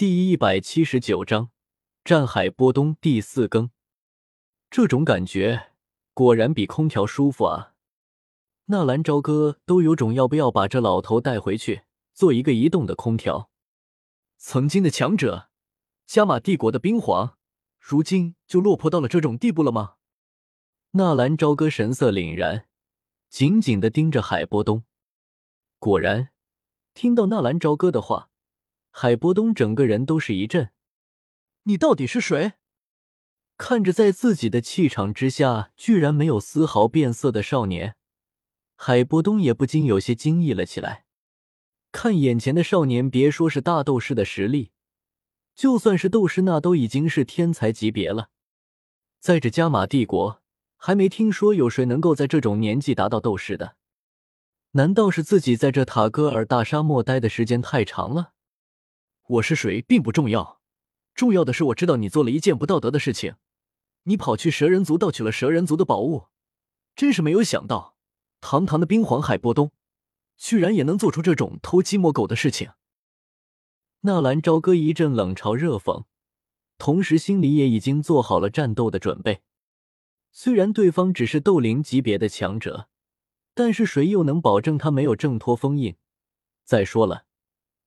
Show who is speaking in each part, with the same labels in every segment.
Speaker 1: 第一百七十九章，战海波东第四更。这种感觉果然比空调舒服啊！纳兰朝歌都有种要不要把这老头带回去做一个移动的空调。曾经的强者，加玛帝国的冰皇，如今就落魄到了这种地步了吗？纳兰朝歌神色凛然，紧紧的盯着海波东。果然，听到纳兰朝歌的话。海波东整个人都是一震，你到底是谁？看着在自己的气场之下居然没有丝毫变色的少年，海波东也不禁有些惊异了起来。看眼前的少年，别说是大斗士的实力，就算是斗师，那都已经是天才级别了。在这加玛帝国，还没听说有谁能够在这种年纪达到斗士的。难道是自己在这塔戈尔大沙漠待的时间太长了？我是谁并不重要，重要的是我知道你做了一件不道德的事情，你跑去蛇人族盗取了蛇人族的宝物，真是没有想到，堂堂的冰皇海波东，居然也能做出这种偷鸡摸狗的事情。纳兰朝歌一阵冷嘲热讽，同时心里也已经做好了战斗的准备。虽然对方只是斗灵级别的强者，但是谁又能保证他没有挣脱封印？再说了。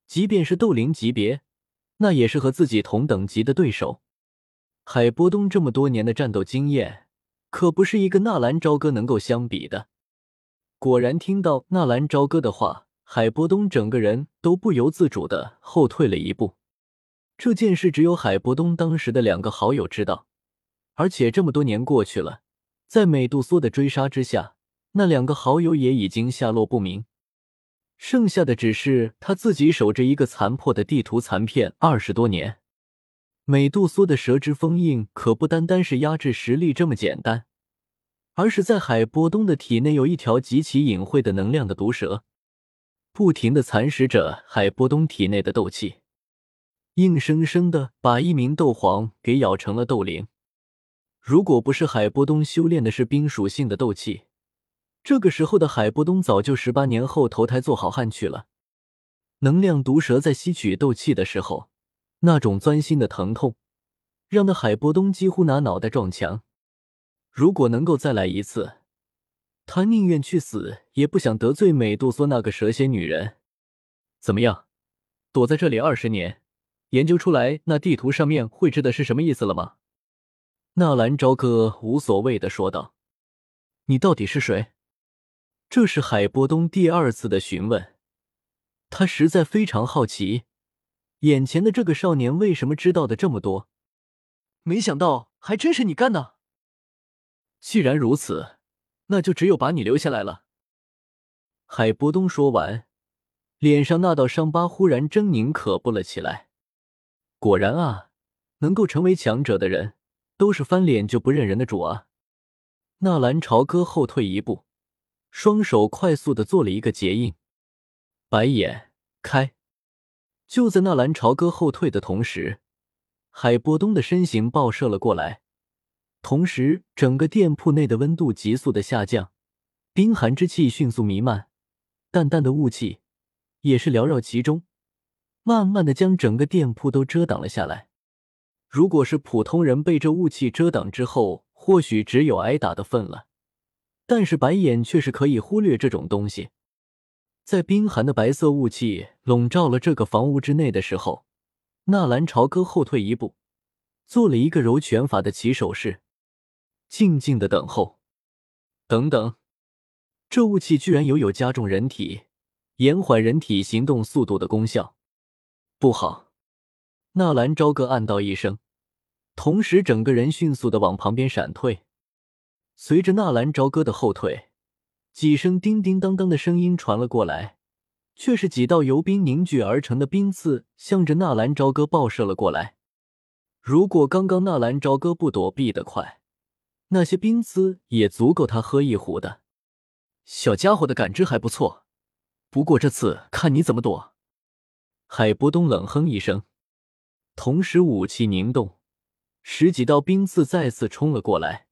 Speaker 1: 即便是斗灵级别，那也是和自己同等级的对手。海波东这么多年的战斗经验，可不是一个纳兰朝歌能够相比的。果然，听到纳兰朝歌的话，海波东整个人都不由自主的后退了一步。这件事只有海波东当时的两个好友知道，而且这么多年过去了，在美杜莎的追杀之下，那两个好友也已经下落不明。剩下的只是他自己守着一个残破的地图残片二十多年。美杜莎的蛇之封印可不单单是压制实力这么简单，而是在海波东的体内有一条极其隐晦的能量的毒蛇，不停的蚕食着海波东体内的斗气，硬生生的把一名斗皇给咬成了斗灵。如果不是海波东修炼的是冰属性的斗气，这个时候的海波东早就十八年后投胎做好汉去了。能量毒蛇在吸取斗气的时候，那种钻心的疼痛，让那海波东几乎拿脑袋撞墙。如果能够再来一次，他宁愿去死，也不想得罪美杜莎那个蛇蝎女人。怎么样，躲在这里二十年，研究出来那地图上面绘制的是什么意思了吗？纳兰朝歌无所谓的说道：“你到底是谁？”这是海波东第二次的询问，他实在非常好奇，眼前的这个少年为什么知道的这么多？没想到还真是你干的。既然如此，那就只有把你留下来了。海波东说完，脸上那道伤疤忽然狰狞可怖了起来。果然啊，能够成为强者的人，都是翻脸就不认人的主啊！纳兰朝歌后退一步。双手快速的做了一个结印，白眼开。就在纳兰朝歌后退的同时，海波东的身形爆射了过来，同时整个店铺内的温度急速的下降，冰寒之气迅速弥漫，淡淡的雾气也是缭绕其中，慢慢的将整个店铺都遮挡了下来。如果是普通人被这雾气遮挡之后，或许只有挨打的份了。但是白眼却是可以忽略这种东西，在冰寒的白色雾气笼罩了这个房屋之内的时候，纳兰朝歌后退一步，做了一个柔拳法的起手势，静静的等候。等等，这雾气居然有有加重人体、延缓人体行动速度的功效，不好！纳兰朝歌暗道一声，同时整个人迅速的往旁边闪退。随着纳兰朝歌的后退，几声叮叮当当的声音传了过来，却是几道由冰凝聚而成的冰刺向着纳兰朝歌爆射了过来。如果刚刚纳兰朝歌不躲避的快，那些冰刺也足够他喝一壶的。小家伙的感知还不错，不过这次看你怎么躲。海波东冷哼一声，同时武器凝动，十几道冰刺再次冲了过来。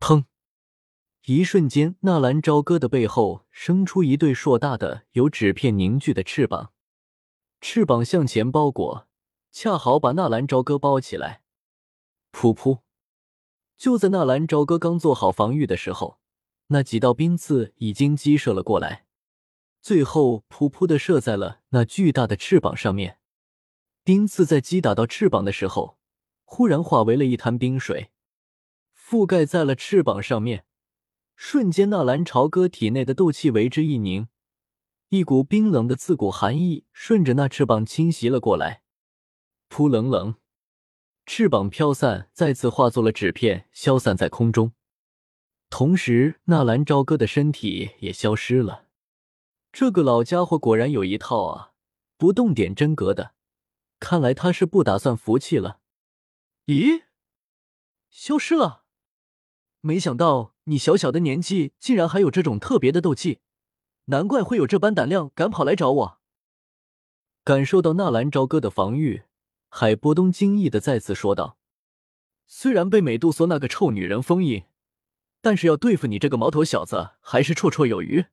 Speaker 1: 砰！一瞬间，纳兰朝歌的背后生出一对硕大的、由纸片凝聚的翅膀，翅膀向前包裹，恰好把纳兰朝歌包起来。噗噗！就在纳兰朝歌刚做好防御的时候，那几道冰刺已经击射了过来，最后噗噗的射在了那巨大的翅膀上面。冰刺在击打到翅膀的时候，忽然化为了一滩冰水，覆盖在了翅膀上面。瞬间，纳兰朝歌体内的斗气为之一凝，一股冰冷的刺骨寒意顺着那翅膀侵袭了过来。扑棱棱，翅膀飘散，再次化作了纸片，消散在空中。同时，纳兰朝歌的身体也消失了。这个老家伙果然有一套啊，不动点真格的。看来他是不打算服气了。咦，消失了？没想到。你小小的年纪竟然还有这种特别的斗气，难怪会有这般胆量敢跑来找我。感受到纳兰朝歌的防御，海波东惊异的再次说道：“虽然被美杜莎那个臭女人封印，但是要对付你这个毛头小子还是绰绰有余。”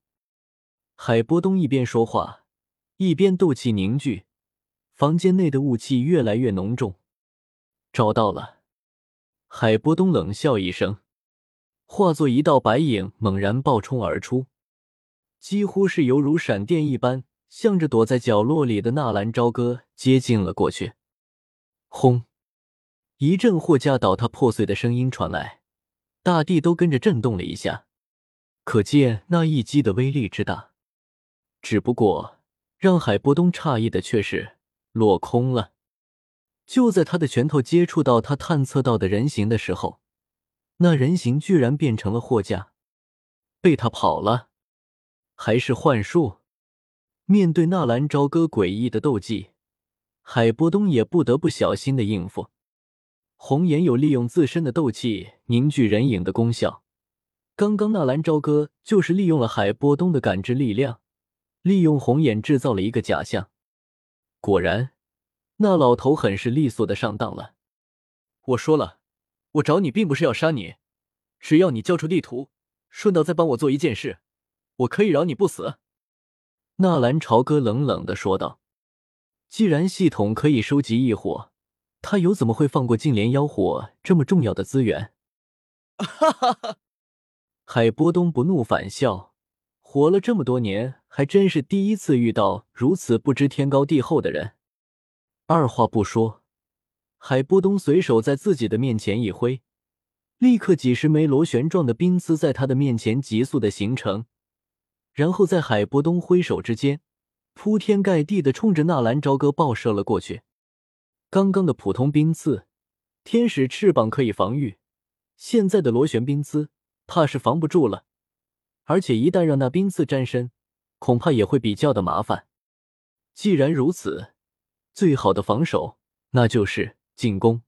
Speaker 1: 海波东一边说话，一边斗气凝聚，房间内的雾气越来越浓重。找到了，海波东冷笑一声。化作一道白影，猛然暴冲而出，几乎是犹如闪电一般，向着躲在角落里的纳兰朝歌接近了过去。轰！一阵货架倒塌破碎的声音传来，大地都跟着震动了一下，可见那一击的威力之大。只不过让海波东诧异的却是，落空了。就在他的拳头接触到他探测到的人形的时候。那人形居然变成了货架，被他跑了，还是幻术？面对纳兰朝歌诡异的斗技，海波东也不得不小心的应付。红颜有利用自身的斗气凝聚人影的功效，刚刚纳兰朝歌就是利用了海波东的感知力量，利用红眼制造了一个假象。果然，那老头很是利索的上当了。我说了。我找你并不是要杀你，只要你交出地图，顺道再帮我做一件事，我可以饶你不死。”纳兰朝歌冷冷的说道。“既然系统可以收集异火，他又怎么会放过净莲妖火这么重要的资源？”哈哈哈！海波东不怒反笑，活了这么多年，还真是第一次遇到如此不知天高地厚的人。二话不说。海波东随手在自己的面前一挥，立刻几十枚螺旋状的冰丝在他的面前急速的形成，然后在海波东挥手之间，铺天盖地的冲着纳兰朝歌爆射了过去。刚刚的普通冰刺，天使翅膀可以防御，现在的螺旋冰刺怕是防不住了。而且一旦让那冰刺沾身，恐怕也会比较的麻烦。既然如此，最好的防守那就是。进攻。